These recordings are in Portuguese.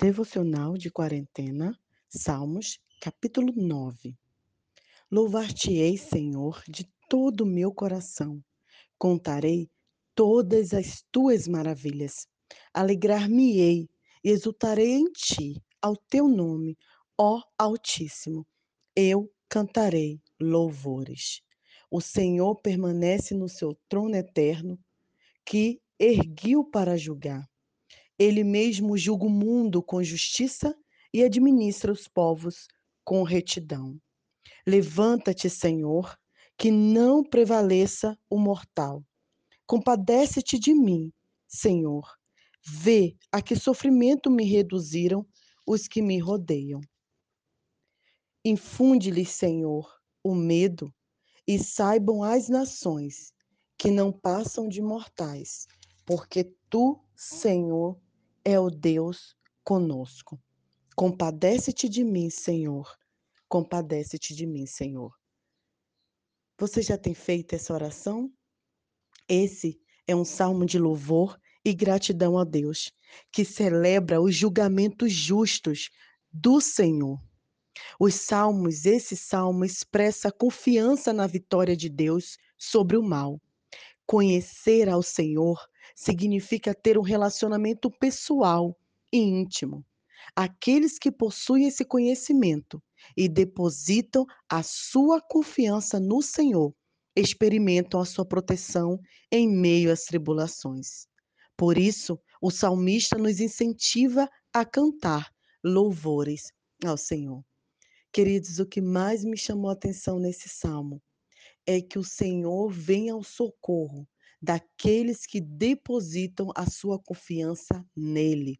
Devocional de quarentena, Salmos, capítulo 9. Louvar-te-ei, Senhor, de todo o meu coração. Contarei todas as tuas maravilhas. Alegrar-me-ei e exultarei em ti, ao teu nome, ó Altíssimo. Eu cantarei louvores. O Senhor permanece no seu trono eterno, que erguiu para julgar. Ele mesmo julga o mundo com justiça e administra os povos com retidão. Levanta-te, Senhor, que não prevaleça o mortal. Compadece-te de mim, Senhor. Vê a que sofrimento me reduziram os que me rodeiam. Infunde-lhes, Senhor, o medo, e saibam as nações que não passam de mortais, porque tu, Senhor, é o Deus conosco. Compadece-te de mim, Senhor. Compadece-te de mim, Senhor. Você já tem feito essa oração? Esse é um salmo de louvor e gratidão a Deus, que celebra os julgamentos justos do Senhor. Os salmos, esse salmo expressa confiança na vitória de Deus sobre o mal. Conhecer ao Senhor significa ter um relacionamento pessoal e íntimo. Aqueles que possuem esse conhecimento e depositam a sua confiança no Senhor experimentam a sua proteção em meio às tribulações. Por isso, o salmista nos incentiva a cantar louvores ao Senhor. Queridos, o que mais me chamou a atenção nesse salmo é que o Senhor vem ao socorro daqueles que depositam a sua confiança nele,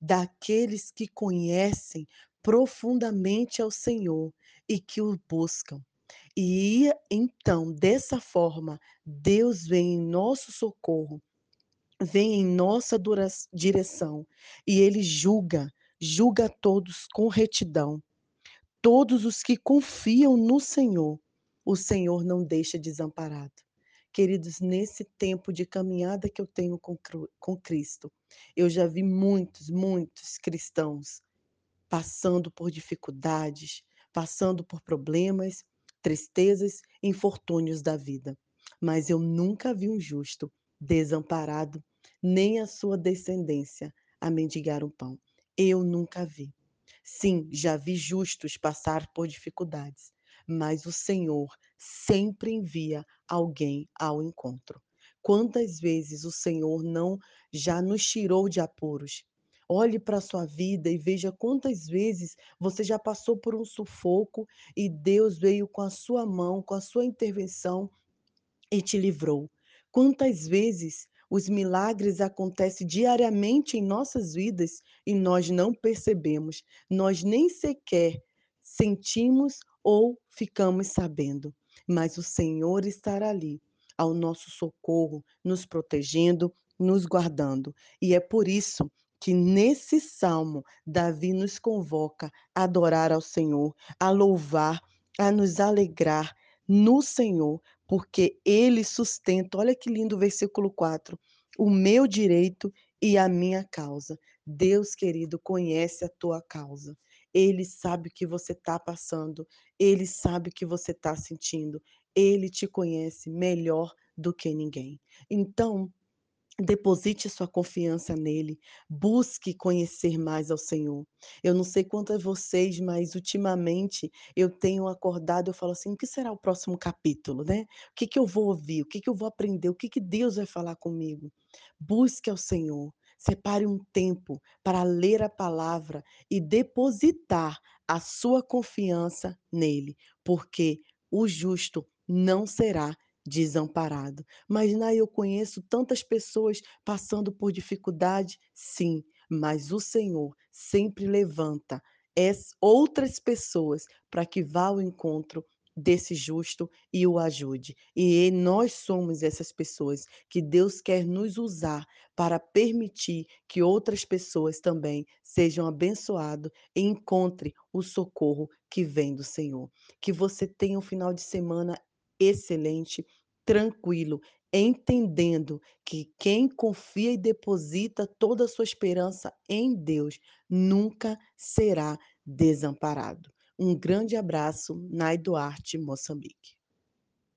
daqueles que conhecem profundamente ao Senhor e que o buscam. E então, dessa forma, Deus vem em nosso socorro, vem em nossa direção e ele julga, julga todos com retidão. Todos os que confiam no Senhor, o Senhor não deixa desamparado. Queridos, nesse tempo de caminhada que eu tenho com, com Cristo, eu já vi muitos, muitos cristãos passando por dificuldades, passando por problemas, tristezas, infortúnios da vida. Mas eu nunca vi um justo desamparado, nem a sua descendência a mendigar um pão. Eu nunca vi. Sim, já vi justos passar por dificuldades, mas o Senhor sempre envia alguém ao encontro. Quantas vezes o Senhor não já nos tirou de apuros? Olhe para a sua vida e veja quantas vezes você já passou por um sufoco e Deus veio com a sua mão, com a sua intervenção e te livrou. Quantas vezes os milagres acontecem diariamente em nossas vidas e nós não percebemos, nós nem sequer sentimos ou ficamos sabendo, mas o Senhor estará ali ao nosso socorro, nos protegendo, nos guardando. E é por isso que nesse salmo Davi nos convoca a adorar ao Senhor, a louvar, a nos alegrar no Senhor, porque ele sustenta, olha que lindo o versículo 4, o meu direito e a minha causa. Deus querido conhece a tua causa. Ele sabe o que você está passando, ele sabe o que você está sentindo, ele te conhece melhor do que ninguém. Então, Deposite sua confiança nele, busque conhecer mais ao Senhor. Eu não sei quanto a vocês, mas ultimamente eu tenho acordado, eu falo assim, o que será o próximo capítulo, né? O que, que eu vou ouvir? O que, que eu vou aprender? O que, que Deus vai falar comigo? Busque ao Senhor. Separe um tempo para ler a palavra e depositar a sua confiança nele, porque o justo não será desamparado. Mas Nai, eu conheço tantas pessoas passando por dificuldade, sim, mas o Senhor sempre levanta outras pessoas para que vá ao encontro desse justo e o ajude. E nós somos essas pessoas que Deus quer nos usar para permitir que outras pessoas também sejam abençoadas e encontrem o socorro que vem do Senhor. Que você tenha um final de semana excelente, tranquilo, entendendo que quem confia e deposita toda a sua esperança em Deus nunca será desamparado. Um grande abraço, Nai Duarte, Moçambique.